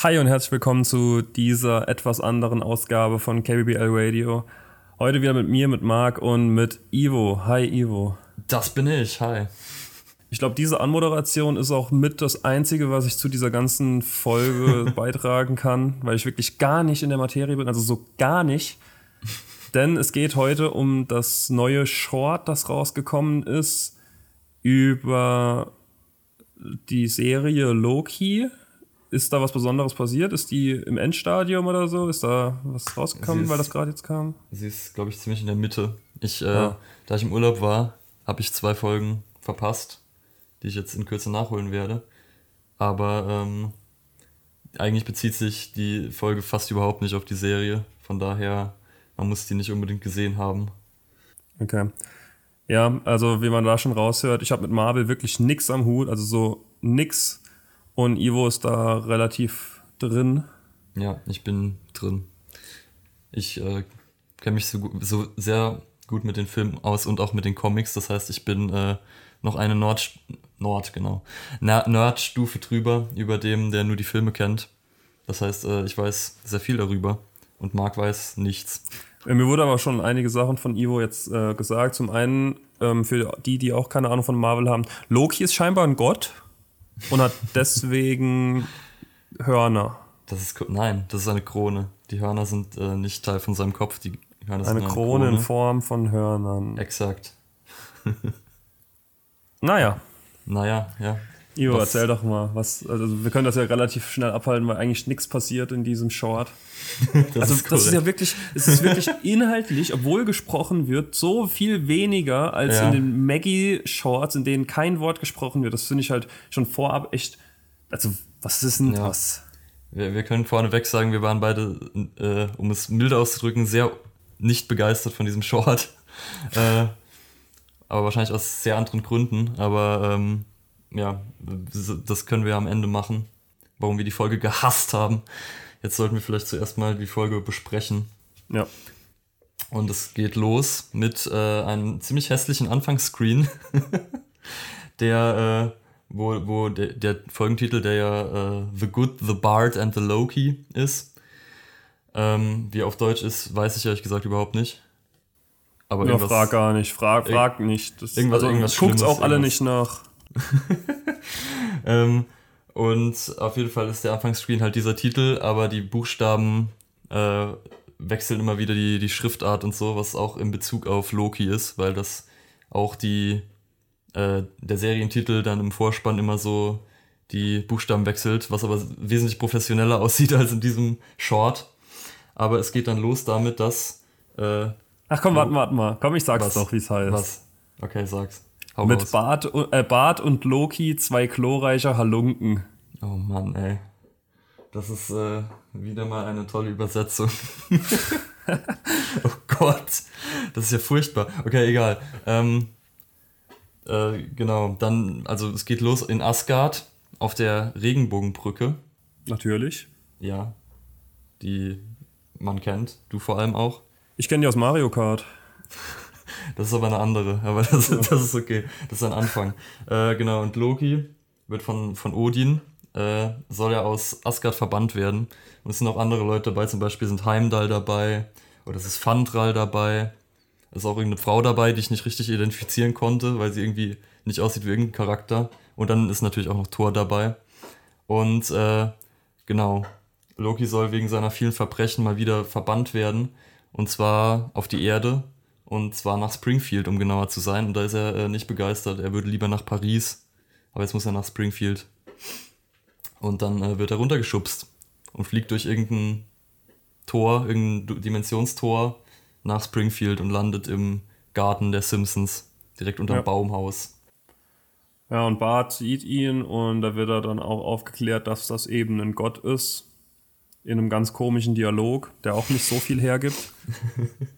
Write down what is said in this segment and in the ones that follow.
Hi und herzlich willkommen zu dieser etwas anderen Ausgabe von KBBL Radio. Heute wieder mit mir, mit Marc und mit Ivo. Hi Ivo. Das bin ich, hi. Ich glaube, diese Anmoderation ist auch mit das Einzige, was ich zu dieser ganzen Folge beitragen kann, weil ich wirklich gar nicht in der Materie bin, also so gar nicht. Denn es geht heute um das neue Short, das rausgekommen ist, über die Serie Loki ist da was Besonderes passiert? Ist die im Endstadium oder so? Ist da was rausgekommen, ist, weil das gerade jetzt kam? Sie ist, glaube ich, ziemlich in der Mitte. Ich, äh. Da ich im Urlaub war, habe ich zwei Folgen verpasst, die ich jetzt in Kürze nachholen werde. Aber ähm, eigentlich bezieht sich die Folge fast überhaupt nicht auf die Serie. Von daher, man muss die nicht unbedingt gesehen haben. Okay. Ja, also wie man da schon raushört, ich habe mit Marvel wirklich nix am Hut, also so nix und Ivo ist da relativ drin. Ja, ich bin drin. Ich äh, kenne mich so, so, sehr gut mit den Filmen aus und auch mit den Comics. Das heißt, ich bin äh, noch eine Nord, Nord genau, Nerdstufe drüber, über dem, der nur die Filme kennt. Das heißt, äh, ich weiß sehr viel darüber und Marc weiß nichts. Mir wurde aber schon einige Sachen von Ivo jetzt äh, gesagt. Zum einen, ähm, für die, die auch keine Ahnung von Marvel haben, Loki ist scheinbar ein Gott und hat deswegen Hörner. Das ist nein, das ist eine Krone. Die Hörner sind äh, nicht Teil von seinem Kopf. Die Hörner eine, eine Krone, Krone in Form von Hörnern. Exakt. naja. Naja, ja. Ivo, was? erzähl doch mal, was, also wir können das ja relativ schnell abhalten, weil eigentlich nichts passiert in diesem Short. das also ist das ist ja wirklich, es ist wirklich inhaltlich, obwohl gesprochen wird, so viel weniger als ja. in den Maggie-Shorts, in denen kein Wort gesprochen wird. Das finde ich halt schon vorab echt, also was ist denn ja. das? Wir, wir können vorneweg sagen, wir waren beide, äh, um es milde auszudrücken, sehr nicht begeistert von diesem Short. äh, aber wahrscheinlich aus sehr anderen Gründen. Aber ähm, ja, das können wir am Ende machen, warum wir die Folge gehasst haben. Jetzt sollten wir vielleicht zuerst mal die Folge besprechen. Ja. Und es geht los mit äh, einem ziemlich hässlichen Anfangsscreen, der, äh, wo, wo der, der, Folgentitel, der ja äh, The Good, The Bard and The Loki ist. Ähm, wie auf Deutsch ist, weiß ich ehrlich gesagt überhaupt nicht. Aber ja, frag gar nicht, frag, frag nicht. Das, irgendwas, also, irgendwas guckt's auch alle nicht nach. ähm, und auf jeden Fall ist der Anfangsscreen halt dieser Titel, aber die Buchstaben äh, wechseln immer wieder die, die Schriftart und so, was auch in Bezug auf Loki ist, weil das auch die äh, der Serientitel dann im Vorspann immer so die Buchstaben wechselt, was aber wesentlich professioneller aussieht als in diesem Short. Aber es geht dann los damit, dass. Äh, Ach komm, warte, warte mal. Komm, ich sag's was, doch, wie es heißt. Was? Okay, sag's. Hau Mit Bart, äh, Bart und Loki, zwei glorreicher Halunken. Oh Mann, ey. Das ist äh, wieder mal eine tolle Übersetzung. oh Gott, das ist ja furchtbar. Okay, egal. Ähm, äh, genau, dann, also es geht los in Asgard auf der Regenbogenbrücke. Natürlich. Ja, die man kennt, du vor allem auch. Ich kenne die aus Mario Kart. Das ist aber eine andere, aber das, das ist okay. Das ist ein Anfang. Äh, genau, und Loki wird von, von Odin, äh, soll ja aus Asgard verbannt werden. Und es sind auch andere Leute dabei, zum Beispiel sind Heimdall dabei, oder es ist Fandral dabei. Es ist auch irgendeine Frau dabei, die ich nicht richtig identifizieren konnte, weil sie irgendwie nicht aussieht wie irgendein Charakter. Und dann ist natürlich auch noch Thor dabei. Und äh, genau, Loki soll wegen seiner vielen Verbrechen mal wieder verbannt werden. Und zwar auf die Erde und zwar nach Springfield, um genauer zu sein. Und da ist er äh, nicht begeistert. Er würde lieber nach Paris. Aber jetzt muss er nach Springfield. Und dann äh, wird er runtergeschubst und fliegt durch irgendein Tor, irgendein Dimensionstor nach Springfield und landet im Garten der Simpsons, direkt unter dem ja. Baumhaus. Ja, und Bart sieht ihn und da wird er dann auch aufgeklärt, dass das eben ein Gott ist. In einem ganz komischen Dialog, der auch nicht so viel hergibt.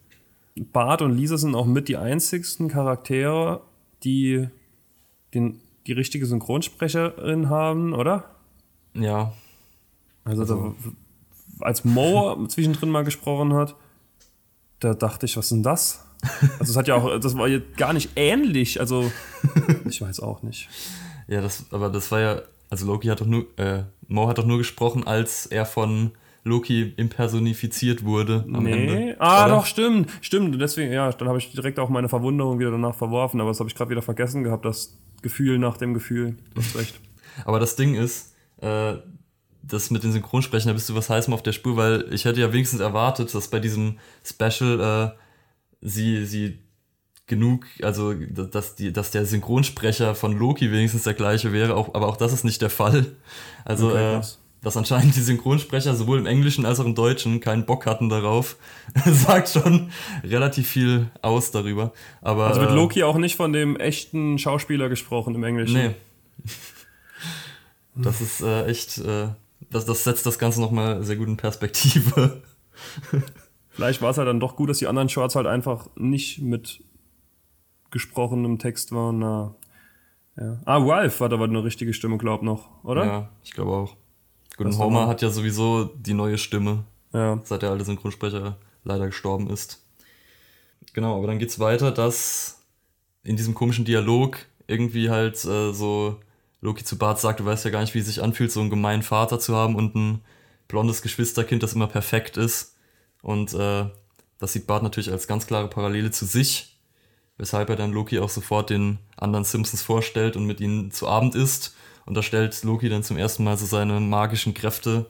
Bart und Lisa sind auch mit die einzigsten Charaktere, die den, die richtige Synchronsprecherin haben, oder? Ja. Also, also. Da, als Mo zwischendrin mal gesprochen hat, da dachte ich, was ist denn das? Also es hat ja auch, das war ja gar nicht ähnlich. Also ich weiß auch nicht. Ja, das, aber das war ja also Loki hat doch nur, äh, Mo hat doch nur gesprochen, als er von Loki impersonifiziert wurde am nee. Ende. Ah, Oder? doch, stimmt. Stimmt. Deswegen, ja, dann habe ich direkt auch meine Verwunderung wieder danach verworfen, aber das habe ich gerade wieder vergessen gehabt, das Gefühl nach dem Gefühl. Du hast recht. Aber das Ding ist, äh, das mit den Synchronsprechern, da bist du was heißem auf der Spur, weil ich hätte ja wenigstens erwartet, dass bei diesem Special äh, sie, sie genug, also dass, die, dass der Synchronsprecher von Loki wenigstens der gleiche wäre, auch, aber auch das ist nicht der Fall. Also, Okay, äh. Dass anscheinend die Synchronsprecher sowohl im Englischen als auch im Deutschen keinen Bock hatten darauf, sagt schon relativ viel aus darüber. Aber, Also wird äh, Loki auch nicht von dem echten Schauspieler gesprochen im Englischen. Nee. Das ist äh, echt, äh, das, das setzt das Ganze nochmal sehr gut in Perspektive. Vielleicht war es halt dann doch gut, dass die anderen Shorts halt einfach nicht mit gesprochenem Text waren. Na, ja. Ah, Ralph hat aber eine richtige Stimme, glaub noch, oder? Ja, ich glaube auch. Das Homer hat ja sowieso die neue Stimme, Ja. seit der alte Synchronsprecher leider gestorben ist. Genau, aber dann geht's weiter, dass in diesem komischen Dialog irgendwie halt äh, so Loki zu Bart sagt, du weißt ja gar nicht, wie es sich anfühlt, so einen gemeinen Vater zu haben und ein blondes Geschwisterkind, das immer perfekt ist. Und äh, das sieht Bart natürlich als ganz klare Parallele zu sich, weshalb er dann Loki auch sofort den anderen Simpsons vorstellt und mit ihnen zu Abend isst. Und da stellt Loki dann zum ersten Mal so seine magischen Kräfte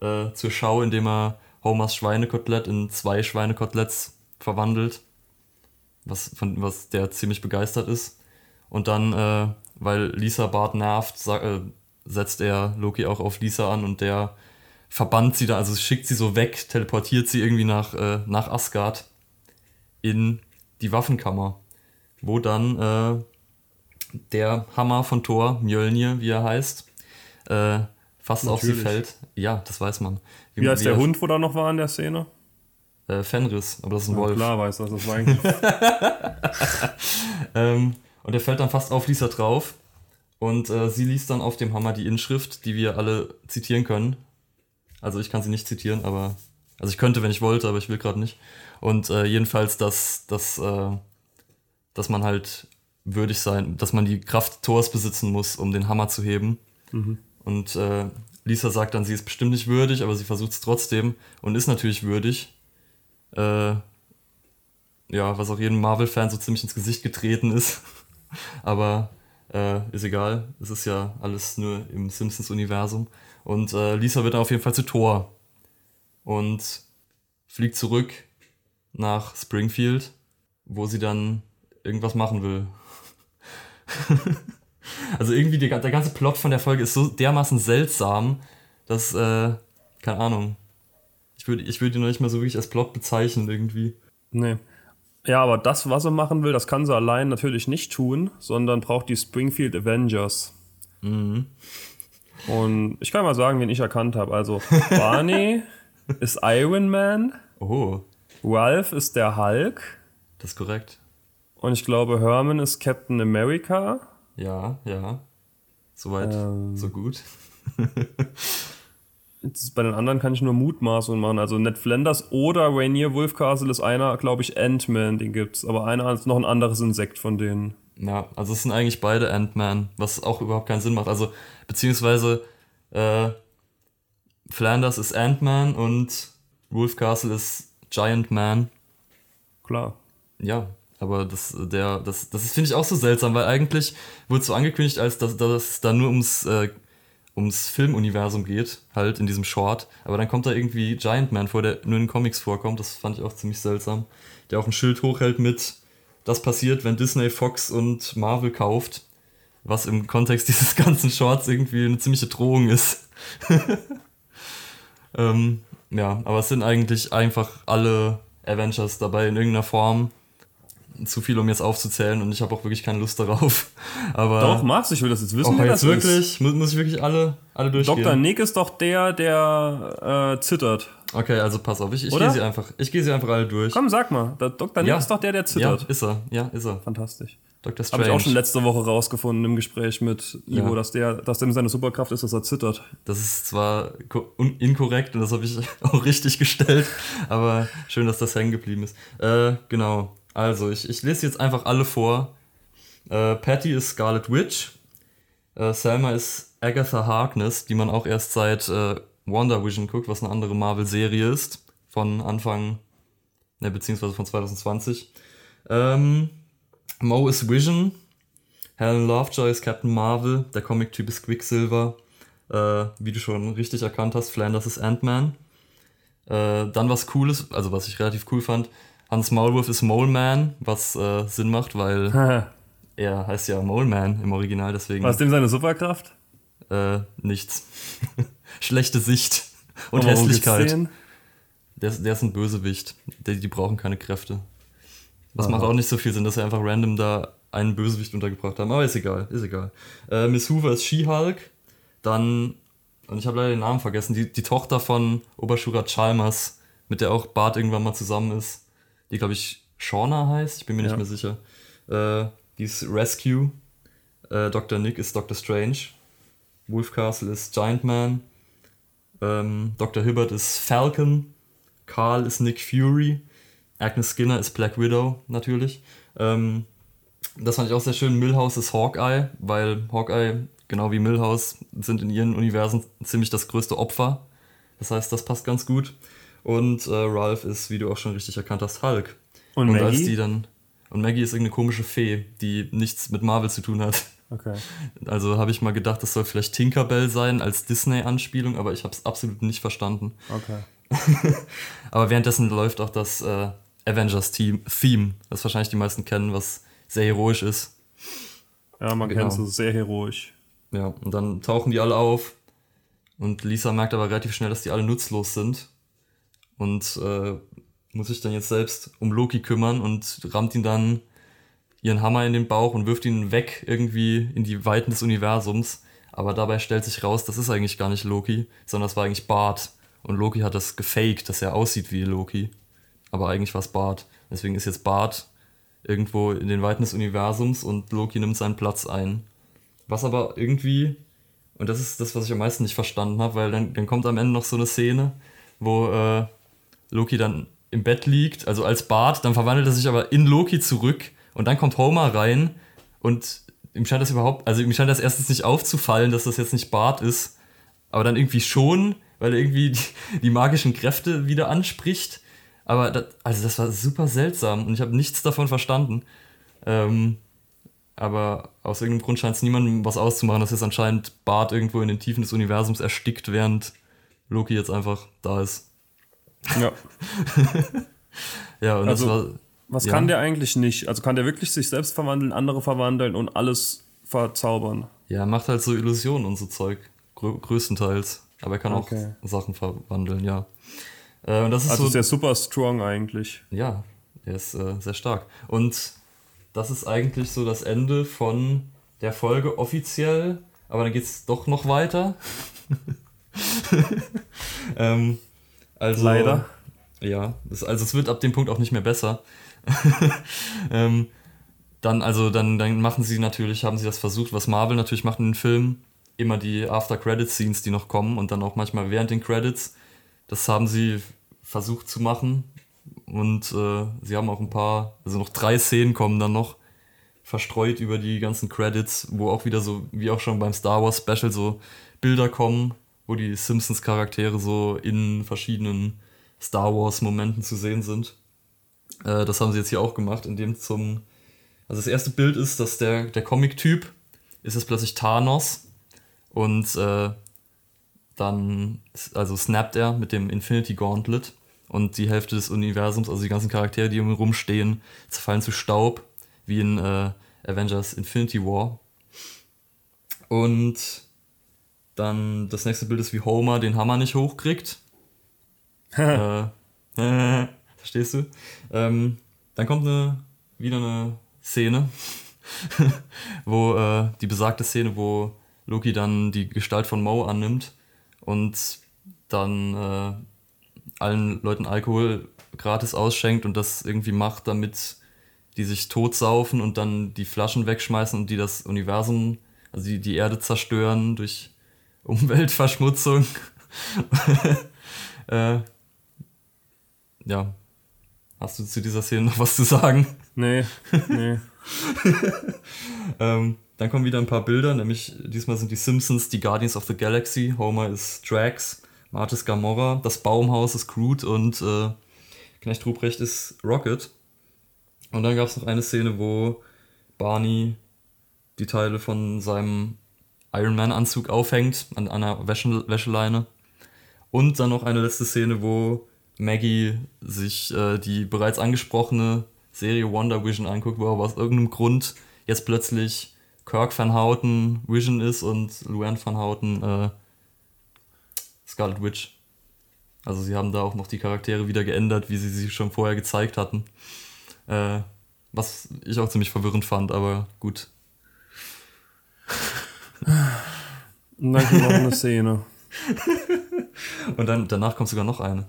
äh, zur Schau, indem er Homers Schweinekotelett in zwei Schweinekoteletts verwandelt, was, von, was der ziemlich begeistert ist. Und dann, äh, weil Lisa Bart nervt, sa- äh, setzt er Loki auch auf Lisa an und der verbannt sie da, also schickt sie so weg, teleportiert sie irgendwie nach, äh, nach Asgard in die Waffenkammer, wo dann äh, der Hammer von Thor, Mjölnir, wie er heißt, äh, fast auf sie Natürlich. fällt. Ja, das weiß man. Wie heißt der er- Hund, wo da noch war in der Szene? Äh, Fenris, aber das ist ein Ja, Wolf. klar weiß das, das war eigentlich. Ähm, und er fällt dann fast auf Lisa drauf. Und äh, sie liest dann auf dem Hammer die Inschrift, die wir alle zitieren können. Also ich kann sie nicht zitieren, aber. Also ich könnte, wenn ich wollte, aber ich will gerade nicht. Und äh, jedenfalls, dass, dass, äh, dass man halt würdig sein, dass man die Kraft Thors besitzen muss, um den Hammer zu heben. Und äh, Lisa sagt dann, sie ist bestimmt nicht würdig, aber sie versucht es trotzdem und ist natürlich würdig. Äh, ja, was auch jedem Marvel-Fan so ziemlich ins Gesicht getreten ist. Aber äh, ist egal. Es ist ja alles nur im Simpsons-Universum. Und äh, Lisa wird dann auf jeden Fall zu Thor. Und fliegt zurück nach Springfield, wo sie dann irgendwas machen will. also irgendwie die, der ganze Plot von der Folge ist so dermaßen seltsam, dass, äh, keine Ahnung. Ich würde ich würd ihn noch nicht mal so wirklich als Plot bezeichnen irgendwie. nee. Ja, aber das, was sie machen will, das kann sie allein natürlich nicht tun, sondern braucht die Springfield Avengers. Mhm. Und ich kann mal sagen, wen ich erkannt habe. Also Barney ist Iron Man, Oh, Ralph ist der Hulk das ist korrekt. Und ich glaube Herman ist Captain America. Ja, ja. Soweit, Ähm. so gut. Jetzt Bei den anderen kann ich nur Mutmaßungen machen. Also Ned Flanders oder Rainier Wolfcastle ist einer, glaube ich, Ant-Man, den gibt's. Aber einer ist noch ein anderes Insekt von denen. Ja, also es sind eigentlich beide Ant-Man, was auch überhaupt keinen Sinn macht. Also, beziehungsweise, äh, Flanders ist Ant-Man und Wolf Castle ist Giant Man. Klar. Ja, aber das, der, das, das finde ich, auch so seltsam, weil eigentlich wurde so angekündigt, als dass, dass es da nur ums, äh, ums Filmuniversum geht, halt in diesem Short. Aber dann kommt da irgendwie Giant Man vor, der nur in Comics vorkommt. Das fand ich auch ziemlich seltsam. Der auch ein Schild hochhält mit, das passiert, wenn Disney, Fox und Marvel kauft. Was im Kontext dieses ganzen Shorts irgendwie eine ziemliche Drohung ist. ähm, ja, aber es sind eigentlich einfach alle Avengers dabei in irgendeiner Form. Zu viel, um jetzt aufzuzählen und ich habe auch wirklich keine Lust darauf. Aber Doch, Max, ich will das jetzt wissen. wer jetzt das ist. wirklich? Muss, muss ich wirklich alle, alle durchgehen? Dr. Nick ist doch der, der äh, zittert. Okay, also pass auf, ich, ich gehe sie einfach. Ich gehe sie einfach alle durch. Komm, sag mal. Der Dr. Nick Ja. ist doch der, der ja, zittert. ist er. Ja, ist er. Fantastisch. Dr. Habe Strange. ich auch schon letzte Woche rausgefunden im Gespräch mit Ivo, Ja. dass der, dass dem seine Superkraft ist, dass er zittert. Das ist zwar inkorrekt und das habe ich auch richtig gestellt, aber schön, dass das hängen geblieben ist. Äh, genau. Also, ich, ich lese jetzt einfach alle vor. Äh, Patty ist Scarlet Witch. Äh, Selma ist Agatha Harkness, die man auch erst seit äh, Wonder Vision guckt, was eine andere Marvel-Serie ist, von Anfang, ne, beziehungsweise von 2020. Ähm, Mo ist Vision, Helen Lovejoy ist Captain Marvel, der Comic-Typ ist Quicksilver, äh, wie du schon richtig erkannt hast, Flanders ist Ant-Man. Äh, dann was Cooles, also was ich relativ cool fand, Hans Maulwurf ist Mole Man, was äh, Sinn macht, weil er heißt ja Mole Man im Original, deswegen. Was ist dem seine Superkraft? Äh, nichts. Schlechte Sicht und Aber Hässlichkeit. Der ist, der ist ein Bösewicht. Die, die brauchen keine Kräfte. Das Aha. macht auch nicht so viel Sinn, dass sie einfach random da einen Bösewicht untergebracht haben. Aber ist egal, ist egal. Äh, Miss Hoover ist She-Hulk. Dann, und ich habe leider den Namen vergessen, die, die Tochter von Oberschura Chalmers, mit der auch Bart irgendwann mal zusammen ist. Die, glaube ich, Shauna heißt. Ich bin mir ja. nicht mehr sicher. Äh, die ist Rescue. Äh, Dr. Nick ist Dr. Strange. Wolf Castle ist Giant Man. Ähm, Dr. Hibbert ist Falcon. Carl ist Nick Fury. Agnes Skinner ist Black Widow, natürlich. Ähm, das fand ich auch sehr schön. Millhouse ist Hawkeye, weil Hawkeye, genau wie Millhouse, sind in ihren Universen ziemlich das größte Opfer. Das heißt, das passt ganz gut. Und äh, Ralph ist, wie du auch schon richtig erkannt hast, Hulk. Und, und als die dann. Und Maggie ist irgendeine komische Fee, die nichts mit Marvel zu tun hat. Okay. Also habe ich mal gedacht, das soll vielleicht Tinkerbell sein als Disney-Anspielung, aber ich habe es absolut nicht verstanden. Okay. aber währenddessen läuft auch das äh, Avengers-Theme, das wahrscheinlich die meisten kennen, was sehr heroisch ist. Ja, man genau. kennt es, sehr heroisch. Ja, und dann tauchen die alle auf und Lisa merkt aber relativ schnell, dass die alle nutzlos sind und äh, muss sich dann jetzt selbst um Loki kümmern und rammt ihn dann ihren Hammer in den Bauch und wirft ihn weg irgendwie in die Weiten des Universums. Aber dabei stellt sich raus, das ist eigentlich gar nicht Loki, sondern das war eigentlich Bart. Und Loki hat das gefaked, dass er aussieht wie Loki. Aber eigentlich war es Bart. Deswegen ist jetzt Bart irgendwo in den Weiten des Universums und Loki nimmt seinen Platz ein. Was aber irgendwie, und das ist das, was ich am meisten nicht verstanden habe, weil dann, dann kommt am Ende noch so eine Szene, wo äh, Loki dann im Bett liegt, also als Bart, dann verwandelt er sich aber in Loki zurück und dann kommt Homer rein und ihm scheint das überhaupt, also ihm scheint das erstens nicht aufzufallen, dass das jetzt nicht Bart ist, aber dann irgendwie schon, weil er irgendwie die, die magischen Kräfte wieder anspricht. Aber das, also das war super seltsam und ich habe nichts davon verstanden. Ähm, aber aus irgendeinem Grund scheint es niemandem was auszumachen, dass jetzt anscheinend Bart irgendwo in den Tiefen des Universums erstickt, während Loki jetzt einfach da ist. Ja. ja, und also, das war was ja. kann der eigentlich nicht? Also kann der wirklich sich selbst verwandeln, andere verwandeln und alles verzaubern? Ja, macht halt so Illusionen und so Zeug. Grö größtenteils. Aber er kann okay. auch Sachen verwandeln, ja. Äh, und das ist also so, ist er super strong eigentlich. Ja, er ist äh, sehr stark. Und das ist eigentlich so das Ende von der Folge offiziell. Aber dann geht es doch noch weiter. ähm, also, Leider. Ja, das, also es wird ab dem Punkt auch nicht mehr besser. ähm, dann, also, dann, dann machen sie natürlich, haben sie das versucht, was Marvel natürlich macht in den Filmen, immer die After-Credit-Scenes, die noch kommen und dann auch manchmal während den Credits. Das haben sie versucht zu machen. Und äh, sie haben auch ein paar, also noch drei Szenen kommen dann noch verstreut über die ganzen Credits, wo auch wieder so, wie auch schon beim Star Wars Special, so Bilder kommen, wo die Simpsons-Charaktere so in verschiedenen Star Wars-Momenten zu sehen sind. Äh, das haben sie jetzt hier auch gemacht, indem zum. Also das erste Bild ist, dass der, der Comic-Typ ist jetzt plötzlich Thanos und äh, dann also snappt er mit dem Infinity Gauntlet und die Hälfte des Universums, also die ganzen Charaktere, die um ihn rumstehen, zerfallen zu Staub, wie in äh, Avengers Infinity War. Und dann das nächste Bild ist, wie Homer den Hammer nicht hochkriegt. äh, äh, Verstehst du? Ähm, dann kommt eine, wieder eine Szene, wo äh, die besagte Szene, wo Loki dann die Gestalt von Mo annimmt und dann äh, allen Leuten Alkohol gratis ausschenkt und das irgendwie macht, damit die sich totsaufen und dann die Flaschen wegschmeißen und die das Universum, also die, die Erde zerstören durch Umweltverschmutzung. äh, ja, Hast du zu dieser Szene noch was zu sagen? Nee, nee. ähm, dann kommen wieder ein paar Bilder, nämlich diesmal sind die Simpsons die Guardians of the Galaxy. Homer ist Drax, Martis Gamora, das Baumhaus ist Groot und äh, Knecht Ruprecht ist Rocket. Und dann gab es noch eine Szene, wo Barney die Teile von seinem Iron Man-Anzug aufhängt an einer Wäsche Wäscheleine. Und dann noch eine letzte Szene, wo Maggie sich äh, die bereits angesprochene Serie Wonder Vision anguckt, wo aber aus irgendeinem Grund jetzt plötzlich Kirk Van Houten Vision ist und Luann Van Houten äh, Scarlet Witch. Also sie haben da auch noch die Charaktere wieder geändert, wie sie sie schon vorher gezeigt hatten. Äh, was ich auch ziemlich verwirrend fand, aber gut. Und dann kommt noch eine Szene. Und dann danach kommt sogar noch eine.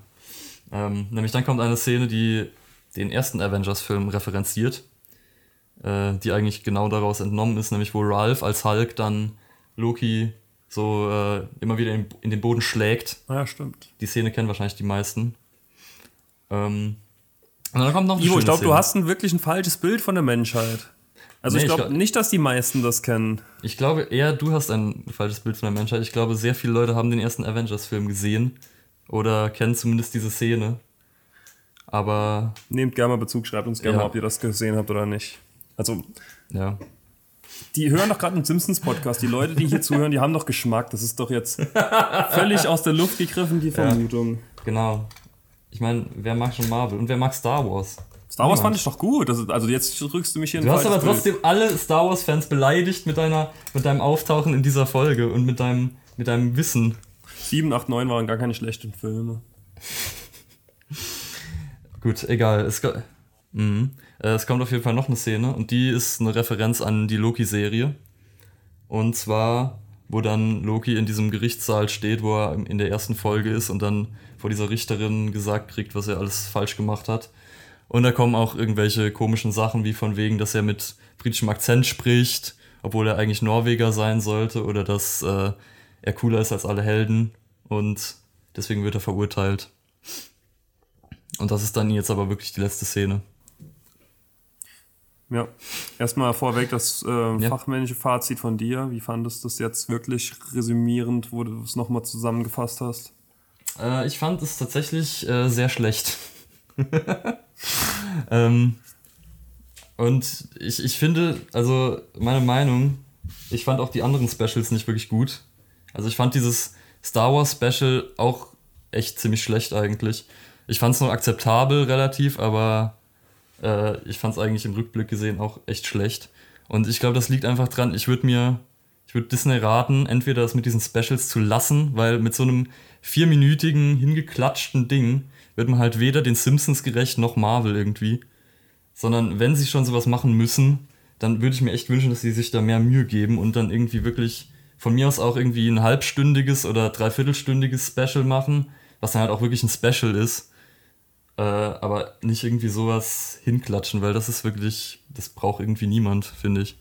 Ähm, nämlich dann kommt eine Szene, die den ersten Avengers-Film referenziert, äh, die eigentlich genau daraus entnommen ist, nämlich wo Ralph als Hulk dann Loki so äh, immer wieder in, in, den Boden schlägt. Ja, stimmt. Die Szene kennen wahrscheinlich die meisten. Ähm, und dann kommt noch eine Ivo, ich glaube, du hast ein wirklich ein falsches Bild von der Menschheit. Also nee, ich glaube glaub, nicht, dass die meisten das kennen. Ich glaube eher, du hast ein falsches Bild von der Menschheit. Ich glaube, sehr viele Leute haben den ersten Avengers-Film gesehen oder kennen zumindest diese Szene. Aber. Nehmt gerne mal Bezug, schreibt uns gerne ja. mal, ob ihr das gesehen habt oder nicht. Also. Ja. Die hören doch gerade einen Simpsons-Podcast. Die Leute, die hier zuhören, die haben doch Geschmack. Das ist doch jetzt völlig aus der Luft gegriffen, die Vermutung. Ja, genau. Ich meine, wer mag schon Marvel und wer mag Star Wars? Star Wars fand ich doch gut. Das, also jetzt drückst du mich hier in Du hast aber trotzdem Bild. alle Star Wars-Fans beleidigt mit, deiner, mit deinem Auftauchen in dieser Folge und mit deinem, mit deinem Wissen. 7, 8, 9 waren gar keine schlechten Filme. Gut, egal. Es, mhm. Äh, es kommt auf jeden Fall noch eine Szene und die ist eine Referenz an die Loki-Serie. Und zwar, wo dann Loki in diesem Gerichtssaal steht, wo er in der ersten Folge ist und dann vor dieser Richterin gesagt kriegt, was er alles falsch gemacht hat. Und da kommen auch irgendwelche komischen Sachen, wie von wegen, dass er mit britischem Akzent spricht, obwohl er eigentlich Norweger sein sollte, oder dass äh, er cooler ist als alle Helden und deswegen wird er verurteilt. Und das ist dann jetzt aber wirklich die letzte Szene. Ja, erstmal vorweg das äh, ja. fachmännische Fazit von dir. Wie fandest du es jetzt wirklich resümierend, wo du es nochmal zusammengefasst hast? Äh, ich fand es tatsächlich äh, sehr schlecht. ähm, und ich, ich finde, also meine Meinung, ich fand auch die anderen Specials nicht wirklich gut. Also ich fand dieses Star Wars Special auch echt ziemlich schlecht eigentlich. Ich fand es noch akzeptabel relativ, aber äh, ich fand es eigentlich im Rückblick gesehen auch echt schlecht. Und ich glaube, das liegt einfach dran, ich würde mir, ich würde Disney raten, entweder das mit diesen Specials zu lassen, weil mit so einem vierminütigen, hingeklatschten Ding wird man halt weder den Simpsons gerecht noch Marvel irgendwie. Sondern wenn sie schon sowas machen müssen, dann würde ich mir echt wünschen, dass sie sich da mehr Mühe geben und dann irgendwie wirklich von mir aus auch irgendwie ein halbstündiges oder dreiviertelstündiges Special machen, was dann halt auch wirklich ein Special ist. Äh, aber nicht irgendwie sowas hinklatschen, weil das ist wirklich, das braucht irgendwie niemand, finde ich.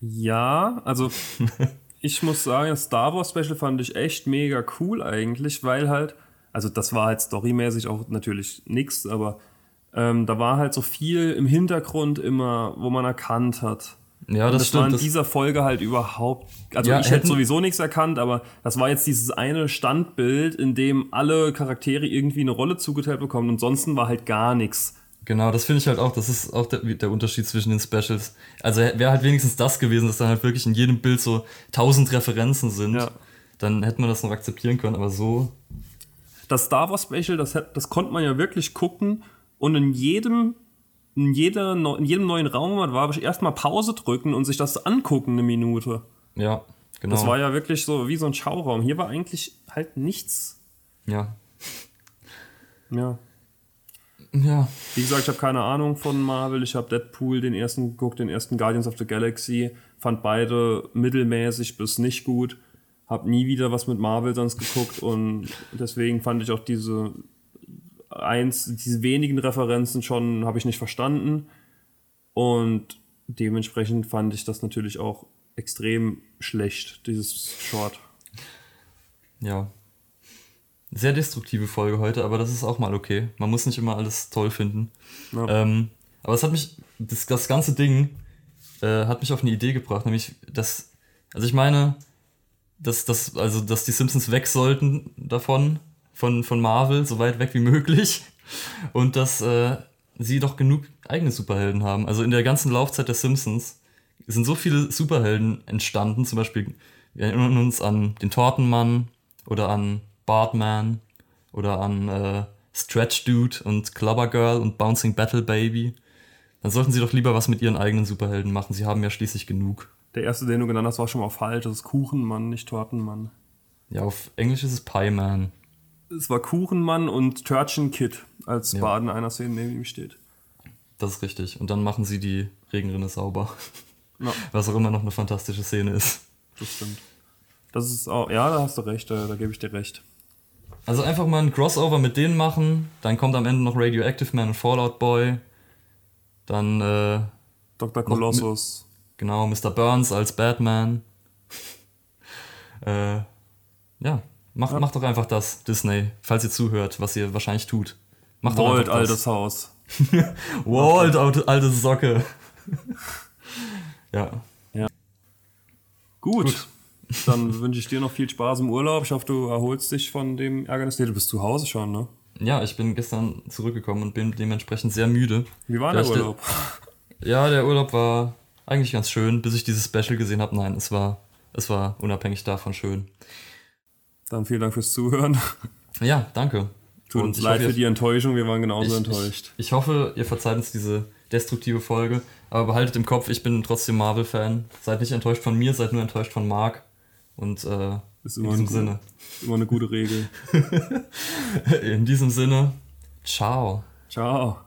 Ja, also ich muss sagen, das Star Wars Special fand ich echt mega cool eigentlich, weil halt, also das war halt storymäßig auch natürlich nichts, aber ähm, da war halt so viel im Hintergrund immer, wo man erkannt hat, ja, das, das stimmt. war in dieser Folge halt überhaupt. Also ja, ich hätte sowieso nichts erkannt, aber das war jetzt dieses eine Standbild, in dem alle Charaktere irgendwie eine Rolle zugeteilt bekommen. Und ansonsten war halt gar nichts. Genau, das finde ich halt auch, das ist auch der, der Unterschied zwischen den Specials. Also wäre halt wenigstens das gewesen, dass dann halt wirklich in jedem Bild so tausend Referenzen sind. Ja. Dann hätte man das noch akzeptieren können, aber so. Das Star Wars Special, das, das konnte man ja wirklich gucken und in jedem in, jeder, in jedem neuen Raum war, ich erstmal Pause drücken und sich das angucken, eine Minute. Ja, genau. Das war ja wirklich so wie so ein Schauraum. Hier war eigentlich halt nichts. Ja. Ja. Ja. Wie gesagt, ich habe keine Ahnung von Marvel. Ich habe Deadpool den ersten geguckt, den ersten Guardians of the Galaxy. Fand beide mittelmäßig bis nicht gut. Hab nie wieder was mit Marvel sonst geguckt und deswegen fand ich auch diese eins, diese wenigen Referenzen schon habe ich nicht verstanden. Und dementsprechend fand ich das natürlich auch extrem schlecht, dieses Short. Ja. Sehr destruktive Folge heute, aber das ist auch mal okay. Man muss nicht immer alles toll finden. Ja. Ähm, aber es hat mich, das, das ganze Ding äh, hat mich auf eine Idee gebracht, nämlich, dass, also ich meine, dass, dass, also, dass die Simpsons weg sollten davon, von, von Marvel, so weit weg wie möglich. Und dass äh, sie doch genug eigene Superhelden haben. Also in der ganzen Laufzeit der Simpsons sind so viele Superhelden entstanden. Zum Beispiel, wir erinnern uns an den Tortenmann oder an Bartman oder an äh, Stretch Dude und Clubber Girl und Bouncing Battle Baby. Dann sollten sie doch lieber was mit ihren eigenen Superhelden machen. Sie haben ja schließlich genug. Der erste, den du genannt hast, war schon mal falsch. Das ist Kuchenmann, nicht Tortenmann. Ja, auf Englisch ist es Pie Man. Es war Kuchenmann und Törtchen Kid, als ja. Baden einer Szene neben ihm steht. Das ist richtig. Und dann machen sie die Regenrinne sauber. Ja. Was auch immer noch eine fantastische Szene ist. Das stimmt. Das ist auch, ja, da hast du recht, da, da gebe ich dir recht. Also einfach mal ein Crossover mit denen machen, dann kommt am Ende noch Radioactive Man und Fallout Boy. Dann äh, Dr. Colossus. Genau, Mr. Burns als Batman. äh, ja, macht, ja. macht doch einfach das, Disney, falls ihr zuhört, was ihr wahrscheinlich tut. Macht Walt, altes Haus. Walt, alte Socke. ja. ja. Gut. Gut. Dann wünsche ich dir noch viel Spaß im Urlaub. Ich hoffe, du erholst dich von dem Ärgernis. Du bist zu Hause schon, ne? Ja, ich bin gestern zurückgekommen und bin dementsprechend sehr müde. Wie war Vielleicht der Urlaub? Ja, der Urlaub war eigentlich ganz schön, bis ich dieses Special gesehen habe. Nein, es war, es war unabhängig davon schön. Dann vielen Dank fürs Zuhören. Ja, danke. Tut uns leid hoffe, für die Enttäuschung, wir waren genauso ich, enttäuscht. Ich, ich, hoffe, ihr verzeiht uns diese destruktive Folge, aber behaltet im Kopf, ich bin trotzdem Marvel-Fan. Seid nicht enttäuscht von mir, seid nur enttäuscht von Marc. Und äh, ist immer in diesem Sinne. Immer eine gute Regel. in diesem Sinne, ciao. Ciao.